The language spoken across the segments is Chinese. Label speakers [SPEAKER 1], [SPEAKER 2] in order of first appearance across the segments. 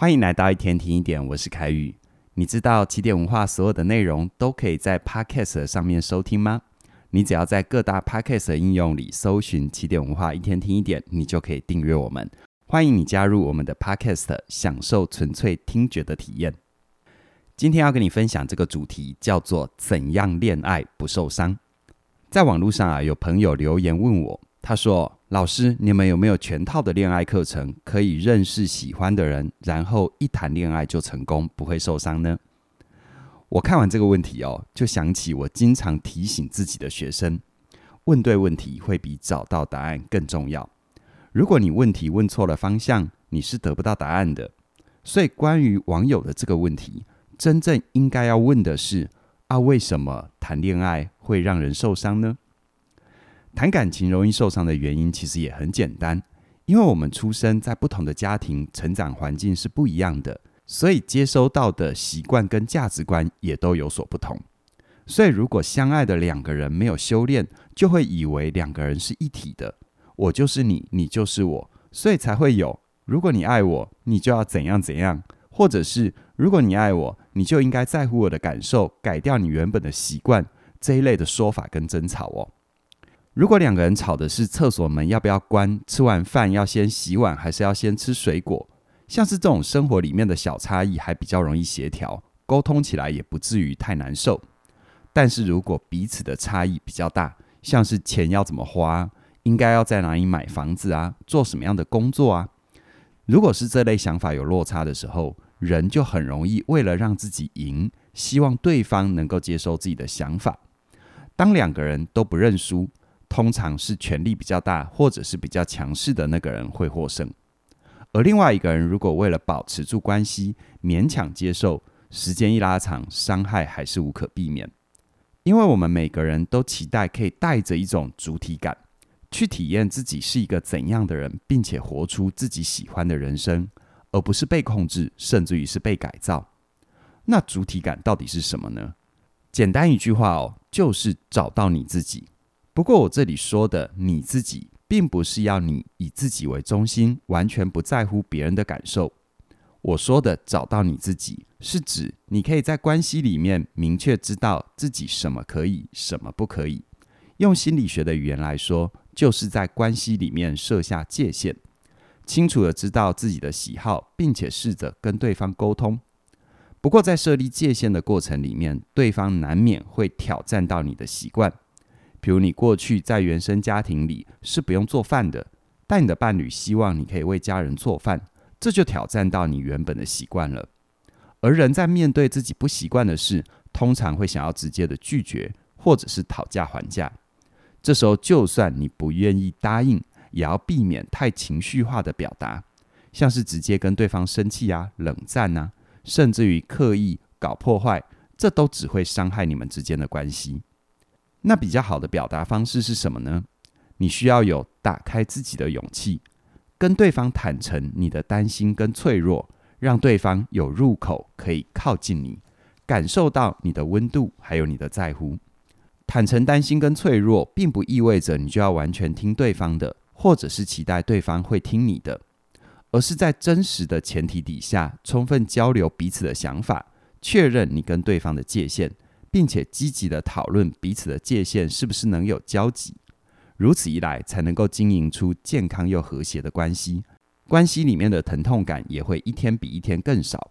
[SPEAKER 1] 欢迎来到一天听一点，我是凯宇。你知道起点文化所有的内容都可以在 Podcast 上面收听吗？你只要在各大 Podcast 的应用里搜寻起点文化一天听一点，你就可以订阅我们。欢迎你加入我们的 Podcast，享受纯粹听觉的体验。今天要跟你分享这个主题，叫做怎样恋爱不受伤。在网络上啊，有朋友留言问我，他说：“老师，你们有没有全套的恋爱课程，可以认识喜欢的人，然后一谈恋爱就成功，不会受伤呢？”我看完这个问题哦，就想起我经常提醒自己的学生：问对问题会比找到答案更重要。如果你问题问错了方向，你是得不到答案的。所以，关于网友的这个问题，真正应该要问的是：啊，为什么谈恋爱会让人受伤呢？谈感情容易受伤的原因其实也很简单，因为我们出生在不同的家庭，成长环境是不一样的，所以接收到的习惯跟价值观也都有所不同。所以，如果相爱的两个人没有修炼，就会以为两个人是一体的，我就是你，你就是我，所以才会有“如果你爱我，你就要怎样怎样”，或者是“如果你爱我，你就应该在乎我的感受，改掉你原本的习惯”这一类的说法跟争吵哦。如果两个人吵的是厕所门要不要关，吃完饭要先洗碗还是要先吃水果，像是这种生活里面的小差异，还比较容易协调，沟通起来也不至于太难受。但是如果彼此的差异比较大，像是钱要怎么花，应该要在哪里买房子啊，做什么样的工作啊，如果是这类想法有落差的时候，人就很容易为了让自己赢，希望对方能够接受自己的想法。当两个人都不认输。通常是权力比较大，或者是比较强势的那个人会获胜，而另外一个人如果为了保持住关系，勉强接受，时间一拉长，伤害还是无可避免。因为我们每个人都期待可以带着一种主体感，去体验自己是一个怎样的人，并且活出自己喜欢的人生，而不是被控制，甚至于是被改造。那主体感到底是什么呢？简单一句话哦，就是找到你自己。不过，我这里说的你自己，并不是要你以自己为中心，完全不在乎别人的感受。我说的找到你自己，是指你可以在关系里面明确知道自己什么可以，什么不可以。用心理学的语言来说，就是在关系里面设下界限，清楚地知道自己的喜好，并且试着跟对方沟通。不过，在设立界限的过程里面，对方难免会挑战到你的习惯。比如你过去在原生家庭里是不用做饭的，但你的伴侣希望你可以为家人做饭，这就挑战到你原本的习惯了。而人在面对自己不习惯的事，通常会想要直接的拒绝，或者是讨价还价。这时候就算你不愿意答应，也要避免太情绪化的表达，像是直接跟对方生气啊、冷战啊，甚至于刻意搞破坏，这都只会伤害你们之间的关系。那比较好的表达方式是什么呢？你需要有打开自己的勇气，跟对方坦诚你的担心跟脆弱，让对方有入口可以靠近你，感受到你的温度，还有你的在乎。坦诚担心跟脆弱，并不意味着你就要完全听对方的，或者是期待对方会听你的，而是在真实的前提底下，充分交流彼此的想法，确认你跟对方的界限。并且积极的讨论彼此的界限是不是能有交集，如此一来才能够经营出健康又和谐的关系，关系里面的疼痛感也会一天比一天更少。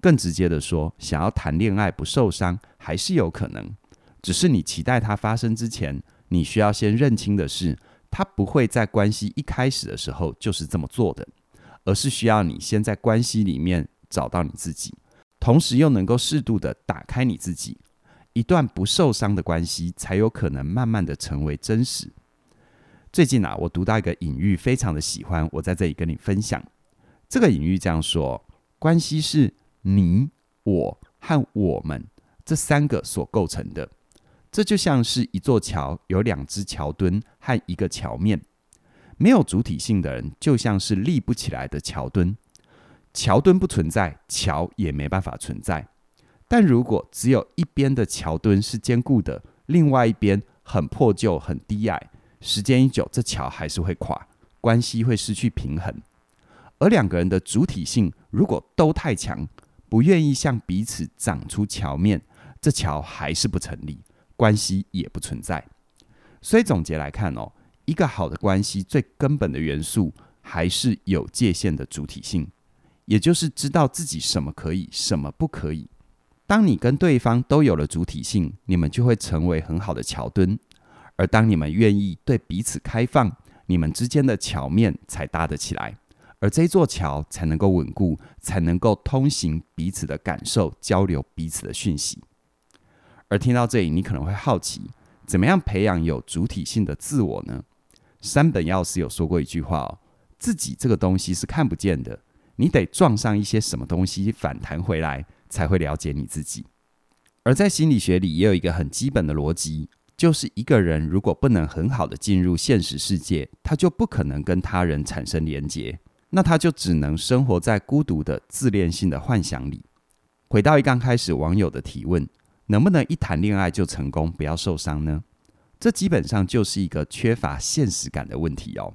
[SPEAKER 1] 更直接的说，想要谈恋爱不受伤还是有可能，只是你期待它发生之前，你需要先认清的是，它不会在关系一开始的时候就是这么做的，而是需要你先在关系里面找到你自己，同时又能够适度的打开你自己。一段不受伤的关系，才有可能慢慢的成为真实。最近啊，我读到一个隐喻，非常的喜欢，我在这里跟你分享。这个隐喻这样说：关系是你、我和我们这三个所构成的。这就像是一座桥，有两只桥墩和一个桥面。没有主体性的人，就像是立不起来的桥墩。桥墩不存在，桥也没办法存在。但如果只有一边的桥墩是坚固的，另外一边很破旧、很低矮，时间一久，这桥还是会垮，关系会失去平衡。而两个人的主体性如果都太强，不愿意向彼此长出桥面，这桥还是不成立，关系也不存在。所以总结来看哦，一个好的关系最根本的元素还是有界限的主体性，也就是知道自己什么可以，什么不可以。当你跟对方都有了主体性，你们就会成为很好的桥墩。而当你们愿意对彼此开放，你们之间的桥面才搭得起来，而这座桥才能够稳固，才能够通行彼此的感受，交流彼此的讯息。而听到这里，你可能会好奇，怎么样培养有主体性的自我呢？山本耀司有说过一句话哦：“自己这个东西是看不见的，你得撞上一些什么东西反弹回来。”才会了解你自己。而在心理学里，也有一个很基本的逻辑，就是一个人如果不能很好的进入现实世界，他就不可能跟他人产生连结，那他就只能生活在孤独的自恋性的幻想里。回到一刚开始网友的提问，能不能一谈恋爱就成功，不要受伤呢？这基本上就是一个缺乏现实感的问题哦。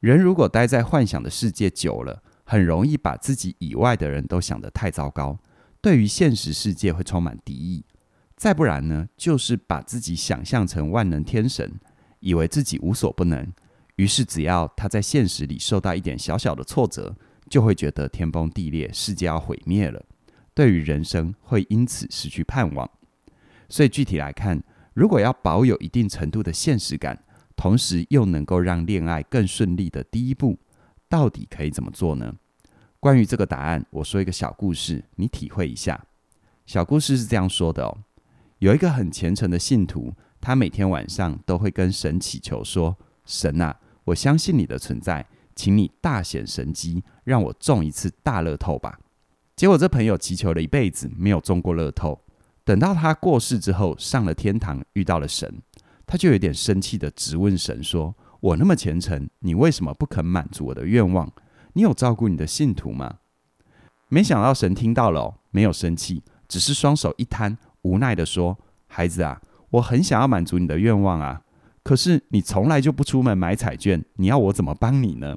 [SPEAKER 1] 人如果待在幻想的世界久了，很容易把自己以外的人都想得太糟糕。对于现实世界会充满敌意，再不然呢，就是把自己想象成万能天神，以为自己无所不能。于是，只要他在现实里受到一点小小的挫折，就会觉得天崩地裂，世界要毁灭了。对于人生，会因此失去盼望。所以，具体来看，如果要保有一定程度的现实感，同时又能够让恋爱更顺利的第一步，到底可以怎么做呢？关于这个答案，我说一个小故事，你体会一下。小故事是这样说的哦：有一个很虔诚的信徒，他每天晚上都会跟神祈求说：“神啊，我相信你的存在，请你大显神机，让我中一次大乐透吧。”结果这朋友祈求了一辈子，没有中过乐透。等到他过世之后，上了天堂，遇到了神，他就有点生气地质问神说：“我那么虔诚，你为什么不肯满足我的愿望？”你有照顾你的信徒吗？没想到神听到了，没有生气，只是双手一摊，无奈地说：“孩子啊，我很想要满足你的愿望啊，可是你从来就不出门买彩券，你要我怎么帮你呢？”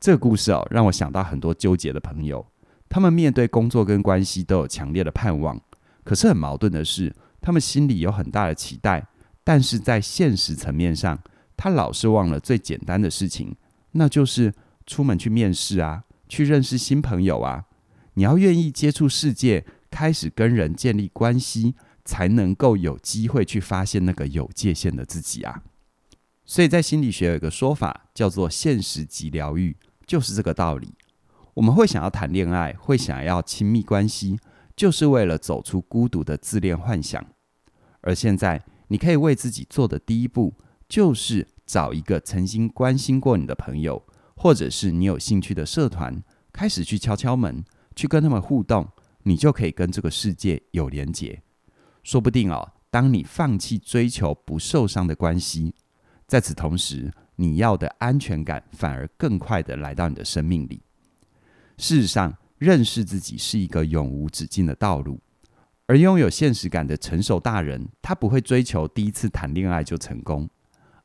[SPEAKER 1] 这个故事哦，让我想到很多纠结的朋友，他们面对工作跟关系都有强烈的盼望，可是很矛盾的是，他们心里有很大的期待，但是在现实层面上，他老是忘了最简单的事情，那就是。出门去面试啊，去认识新朋友啊，你要愿意接触世界，开始跟人建立关系，才能够有机会去发现那个有界限的自己啊。所以在心理学有一个说法叫做“现实即疗愈”，就是这个道理。我们会想要谈恋爱，会想要亲密关系，就是为了走出孤独的自恋幻想。而现在，你可以为自己做的第一步，就是找一个曾经关心过你的朋友。或者是你有兴趣的社团，开始去敲敲门，去跟他们互动，你就可以跟这个世界有连结。说不定哦，当你放弃追求不受伤的关系，在此同时，你要的安全感反而更快的来到你的生命里。事实上，认识自己是一个永无止境的道路，而拥有现实感的成熟大人，他不会追求第一次谈恋爱就成功，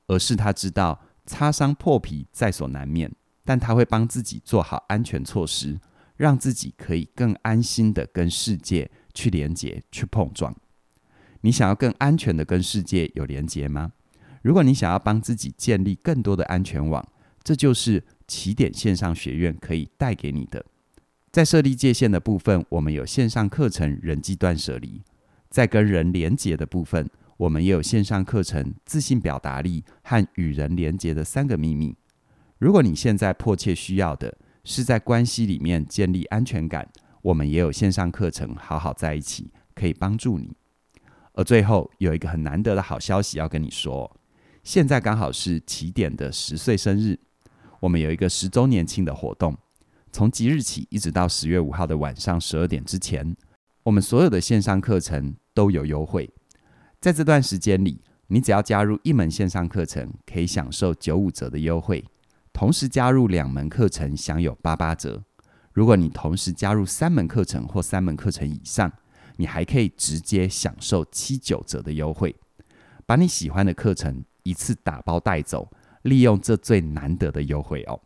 [SPEAKER 1] 而是他知道擦伤破皮在所难免。但他会帮自己做好安全措施，让自己可以更安心的跟世界去连接、去碰撞。你想要更安全的跟世界有连接吗？如果你想要帮自己建立更多的安全网，这就是起点线上学院可以带给你的。在设立界限的部分，我们有线上课程《人际断舍离》；在跟人连接的部分，我们也有线上课程《自信表达力和与人连接的三个秘密》。如果你现在迫切需要的是在关系里面建立安全感，我们也有线上课程《好好在一起》可以帮助你。而最后有一个很难得的好消息要跟你说，现在刚好是起点的十岁生日，我们有一个十周年庆的活动，从即日起一直到十月五号的晚上十二点之前，我们所有的线上课程都有优惠。在这段时间里，你只要加入一门线上课程，可以享受九五折的优惠。同时加入两门课程，享有八八折。如果你同时加入三门课程或三门课程以上，你还可以直接享受七九折的优惠。把你喜欢的课程一次打包带走，利用这最难得的优惠哦，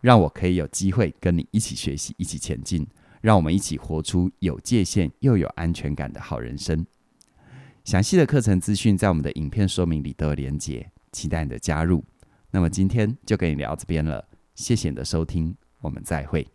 [SPEAKER 1] 让我可以有机会跟你一起学习、一起前进，让我们一起活出有界限又有安全感的好人生。详细的课程资讯在我们的影片说明里都有连接，期待你的加入。那么今天就跟你聊这边了谢谢你的收听我们再会。